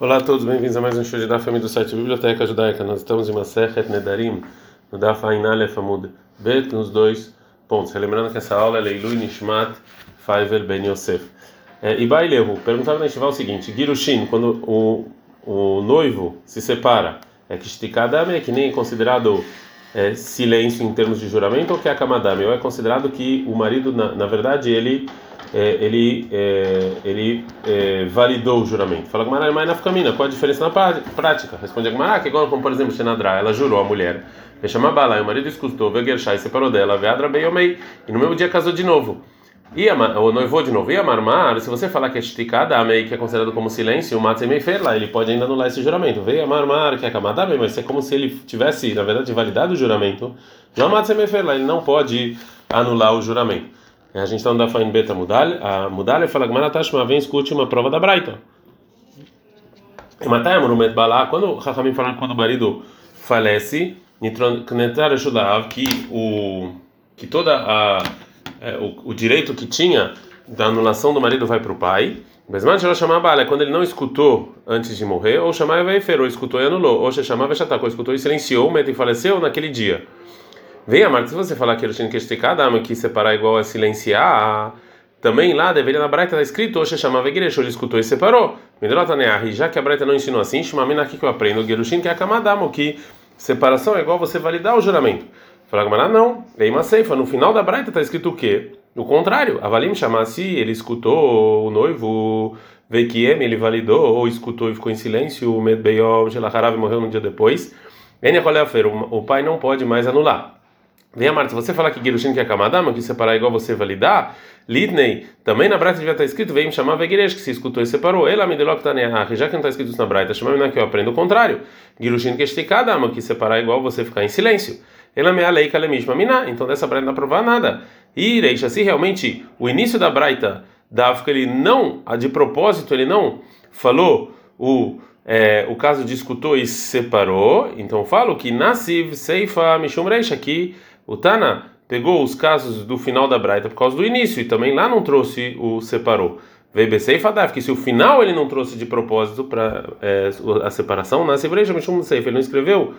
Olá a todos, bem-vindos a mais um show de Daf do site Biblioteca Judaica. Nós estamos em Masechet Nedarim, no Daf Ainale Famud Bet, nos dois pontos. Lembrando que essa aula é Leilui Nishmat Faivel Ben Yosef. É, Bailehu, perguntava na Estival o seguinte: Girushin, quando o, o noivo se separa, é que Shtikadame é que nem considerado é, silêncio em termos de juramento ou que é Akamadame? Ou é considerado que o marido, na, na verdade, ele é, ele, é, ele é, validou o juramento. Fala Gumara, mas na Fukamina, qual a diferença na prática? Responde a Gumara, que igual como por exemplo Xenadra, ela jurou a mulher, chama Bala, e o marido escutou, Vegershai separou dela, Veadra Beyomei, e no mesmo dia casou de novo. E a, o noivou de novo. E a marmar, se você falar que é esticada, mei, que é considerado como silêncio, o matzemei fer lá, ele pode ainda anular esse juramento. Veio a marmar, que é camada, mas é como se ele tivesse, na verdade, validado o juramento. Já matzemei fer lá, ele não pode anular o juramento. A gente está andando em beta mudal, a mudal fala que Maratashma vem escute uma prova da Braita. E matai monument balá, quando Rahamim falaram quando o marido falece, que o que toda a é, o, o, direito que tinha da anulação do marido vai para o pai. Mas ela chamava é quando ele não escutou antes de morrer, ou chamava e ferou, escutou e anulou, ou chamava e escutou e silenciou, e faleceu naquele dia. Vem Marta, se você falar que ele tinha que separar igual a silenciar, também lá deveria na Braita estar tá escrito, Oxe chamava igreja, ele escutou e separou. Já que a Braita não ensinou assim, chamamina aqui que eu aprendo, Gerushin, que é Kamadamo, que separação é igual você validar o juramento. Fala Gamara, não, vem uma ceifa, no final da Braita está escrito o quê? O contrário, Avalim chamasse, ele escutou o noivo, Veikiem, ele validou, ou escutou e ficou em silêncio, o Medbeyom, Gelaharav morreu um dia depois. O pai não pode mais anular. Vem a Marta, você falar que Girushin que é Kamadama, que separar é igual você validar, Litney, também na Braita devia estar escrito, vem me chamar Vegiresh, que se escutou e separou. Ela me deu que tá já que não está escrito isso na Braita, chama que eu aprendo o contrário. Girushin que esticadama, que separar é igual você ficar em silêncio. Ela me alei kalemishma miná, então dessa Braita não dá provar nada. E Reixa, se realmente o início da Braita da África ele não, de propósito, ele não falou o é, o caso de escutou e separou, então falo que Nasiv Seifa Mishum Reisha, que o Tana pegou os casos do final da Braita por causa do início e também lá não trouxe o separou. VBC e Fadaf, que se o final ele não trouxe de propósito para é, a separação, na Sebreja Mishum Seif, ele não escreveu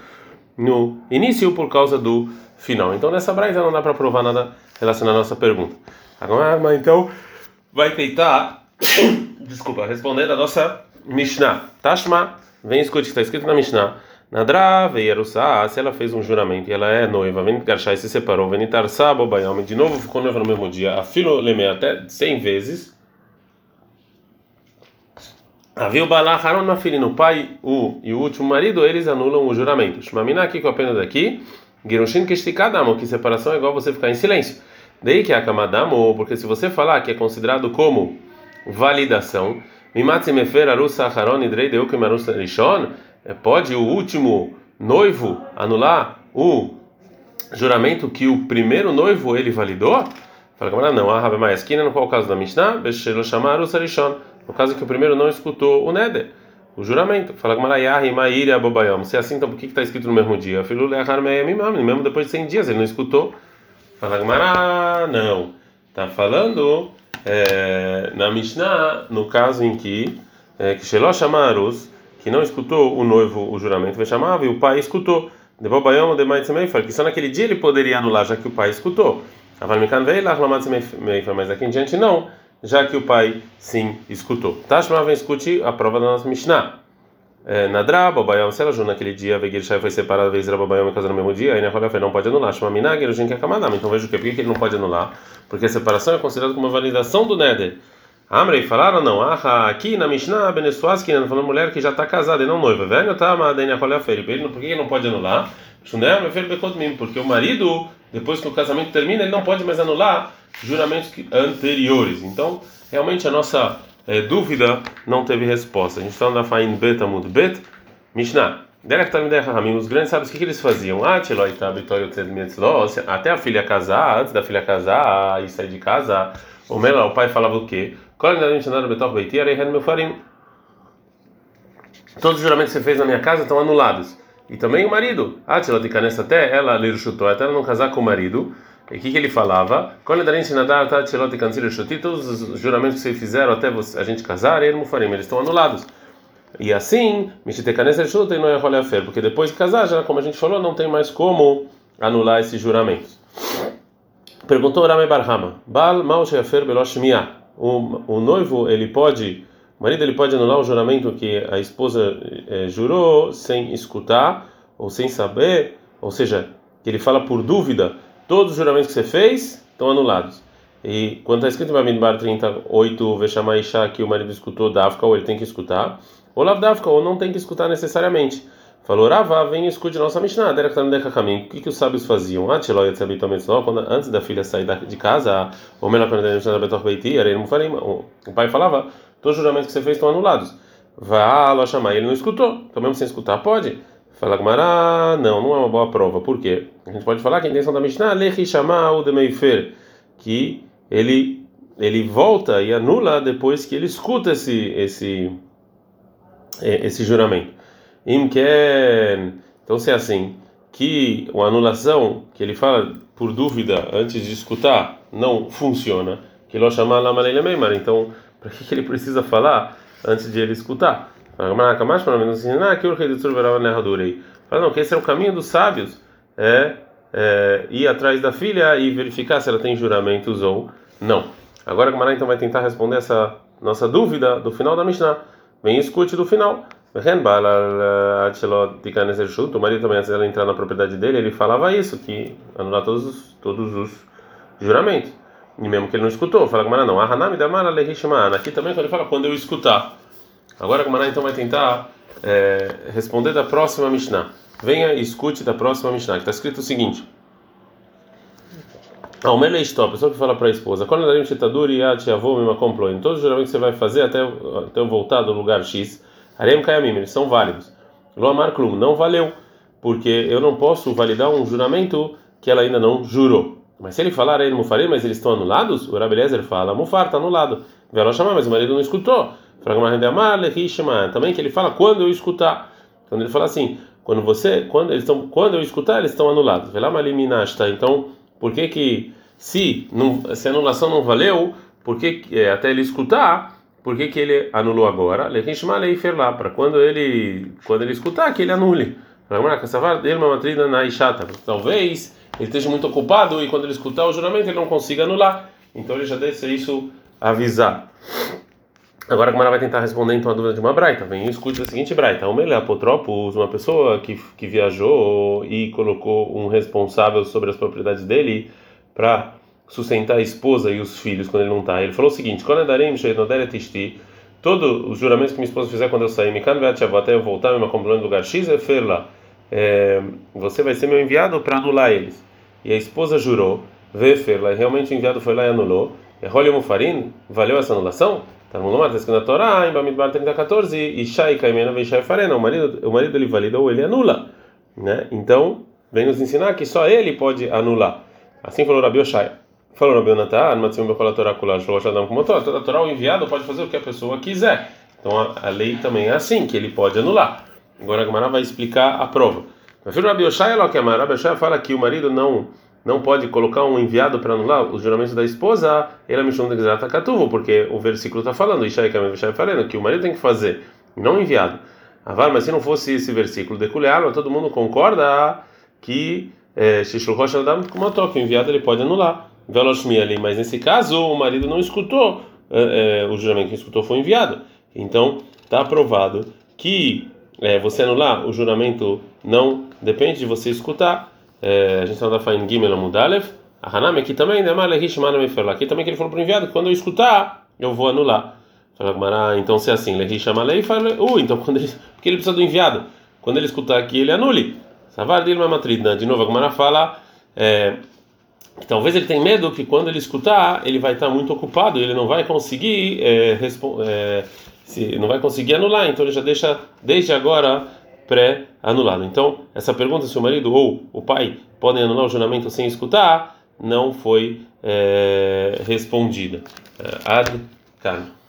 no início por causa do final. Então nessa Braita não dá para provar nada relacionado à nossa pergunta. Agora, mas então vai tentar, desculpa, responder a nossa Mishnah. Tashma, vem escute que está escrito na Mishnah. Nadra veierussá, se ela fez um juramento e ela é noiva, vem garchar e se separou, vem tarsá bobayalme, de novo ficou noiva no mesmo dia, a filo até 100 vezes. Havia o Balá Haron filha, no pai o, e o último marido, eles anulam o juramento. Shmamina aqui com a pena daqui, Girushin que que separação é igual você ficar em silêncio. Daí que é a kamadamo, porque se você falar que é considerado como validação, Mimatzimefer arusa Haron idrei deu que marusa rishon, pode o último noivo anular o juramento que o primeiro noivo ele validou? Fala como não, a Rabi Maesquina, no qual caso da Mishnah, chamaram no caso que o primeiro não escutou o Neder, o juramento. Fala como Yahi Maíri Abobayom. Se é assim, então por que está escrito no mesmo dia? Filho Lehar mesmo depois de 100 dias ele não escutou. Fala como não, está falando é, na Mishnah, no caso em que é, que Shelo chamarus que não escutou o noivo o juramento vai chamar e o pai escutou. Também fala que só naquele dia ele poderia anular já que o pai escutou. Mas aqui em diante não, já que o pai sim escutou. Tashma vem escute a prova da nossa Mishnah. É, Nadra, Bobayom, se ela naquele dia, Vegir Shai foi separado, vez Bobayom e casou no mesmo dia, aí na Rolha não pode anular. Chama Minag, Erujin que é Kamadam. Então veja o que? Por que ele não pode anular? Porque a separação é considerada como uma validação do Neder. Amrei falaram não, ah, aqui na Mishnah, Benesuaski, né, falando mulher que já está casada e não noiva. Velho, tá, mas daí Por que ele não pode anular? Porque o marido, depois que o casamento termina, ele não pode mais anular juramentos anteriores. Então, realmente a nossa é, dúvida não teve resposta. A gente está na Fain Bet Amud Bet, Mishnah. Os grandes sábios, o que, que eles faziam? Ah, até a filha casar, antes da filha casar e sair de casa, o pai falava o quê? Todos os juramentos que você fez na minha casa estão anulados. E também o marido. Ah, ela de canessa até ela ler chutou, até ela não casar com o marido. E o que, que ele falava? Todos os juramentos que vocês fizeram até a gente casar, eles estão anulados. E assim, porque depois de casar, já como a gente falou, não tem mais como anular esses juramentos. Perguntou Rame Barhama, Bal Maushefer Beloshmia. O noivo, ele pode, o marido, ele pode anular o juramento que a esposa é, jurou sem escutar ou sem saber, ou seja, que ele fala por dúvida, todos os juramentos que você fez estão anulados. E quando está escrito em Bamidbar 38, Veshamaisha, que o marido escutou Dafka, ou ele tem que escutar, ou Lavdavka, ou não tem que escutar necessariamente. Falou, Rava, vem e escute nossa Mishnah, Derek no caminho. O que, que os sábios faziam? Quando, antes da filha sair de casa, o o pai falava, todos os juramentos que você fez estão anulados. Vá lá chamar, ele não escutou. Então, mesmo sem escutar, pode? Fala Gmará, não, não é uma boa prova. Por quê? A gente pode falar que a intenção da Mishnah é chamar o Demeifer, que ele, ele volta e anula depois que ele escuta esse, esse, esse juramento. Imken. Então, se é assim, que a anulação, que ele fala por dúvida antes de escutar, não funciona, que ele chamar lá Meimar. Então, para que, ele precisa falar antes de ele escutar? Fala, não, que esse é o caminho dos sábios, é, é ir atrás da filha e verificar se ela tem juramentos ou não. Agora a Gamara então vai tentar responder essa nossa dúvida do final da Mishnah. Vem escute do final. O marido também, antes dela entrar na propriedade dele, ele falava isso, que anular todos os, todos os juramentos. E mesmo que ele não escutou, fala Gamara não. Ahanami damara. Aqui também quando ele fala quando eu escutar. Agora a Gamara então vai tentar é, responder da próxima Mishnah. Venha e escute da próxima Mishnah, está escrito o seguinte. Ah, o Mele a pessoa que fala para a esposa, quando darim shetaduri yat yavou mimakom em todos os juramentos que você vai fazer até, até eu voltar do lugar X, Arem Kayamim, eles são válidos. Loamar Klum, não valeu, porque eu não posso validar um juramento que ela ainda não jurou. Mas se ele falar Arem Mufarim, mas eles estão anulados, o Rabelezer fala, Mufar está anulado. Velo chamar, mas o marido não escutou. Também que ele fala quando eu escutar. Quando ele fala assim, quando você, quando eles estão, quando eu escutar, eles estão anulados. Então, por que que se, não, se a anulação não valeu, por que é, até ele escutar, por que, que ele anulou agora? para quando ele quando ele escutar que ele anule. Talvez ele esteja muito ocupado e quando ele escutar o juramento ele não consiga anular. Então ele já deixa isso avisar. Agora a Gamara vai tentar responder então a dúvida de uma braita. Vem escute a seguinte braita. É apotropos, uma pessoa que, que viajou e colocou um responsável sobre as propriedades dele para sustentar a esposa e os filhos quando ele não está. Ele falou o seguinte: quando todos os juramentos que minha esposa fizer quando eu sair, até eu voltar, me acompanhando no lugar X, é ferla. É, você vai ser meu enviado para anular eles. E a esposa jurou, vê ferla, realmente o enviado foi lá e anulou. Errolho Mufarin, valeu essa anulação? Tá no Lomar, está na Torá, em Bamidbar 3014, e Shai Kaimena vem Shai Farena, o marido, o marido ele valida ou ele anula. Né? Então, vem nos ensinar que só ele pode anular. Assim falou Rabi Oshai. Falou Rabi Onatá, Matsim Bekola Torá Kulash, falou Shadam como Torá. Toda Torá, o enviado pode fazer o que a pessoa quiser. Então a, a lei também é assim, que ele pode anular. Agora a Gamara vai explicar a prova. Mas filho Rabi Oshai, ela que a Rabi Oshai fala que o marido não não pode colocar um enviado para anular os juramentos da esposa, ela me chama de Katuvo, porque o versículo está falando, que o marido tem que fazer, não enviado. Avar, mas se não fosse esse versículo de todo mundo concorda que é, que o enviado ele pode anular. Ali, mas nesse caso o marido não escutou, é, é, o juramento que escutou foi enviado. Então está aprovado que é, você anular o juramento não depende de você escutar é, a gente está na Fain Gimel Amudalev, a Hanami aqui também, né? Aqui também que ele falou para o enviado, quando eu escutar, eu vou anular. Fala, então se é assim, Lehi Shamalei, uh, então quando ele, porque ele precisa do enviado, quando ele escutar aqui, ele anule. Savar dele matridna. De novo, a Gumara fala é, talvez ele tenha medo que quando ele escutar, ele vai estar muito ocupado, ele não vai conseguir é, é, se, não vai conseguir anular, então ele já deixa desde agora pré-anulado. Então, essa pergunta se o marido ou o pai podem anular o juramento sem escutar, não foi é, respondida. Ad -can.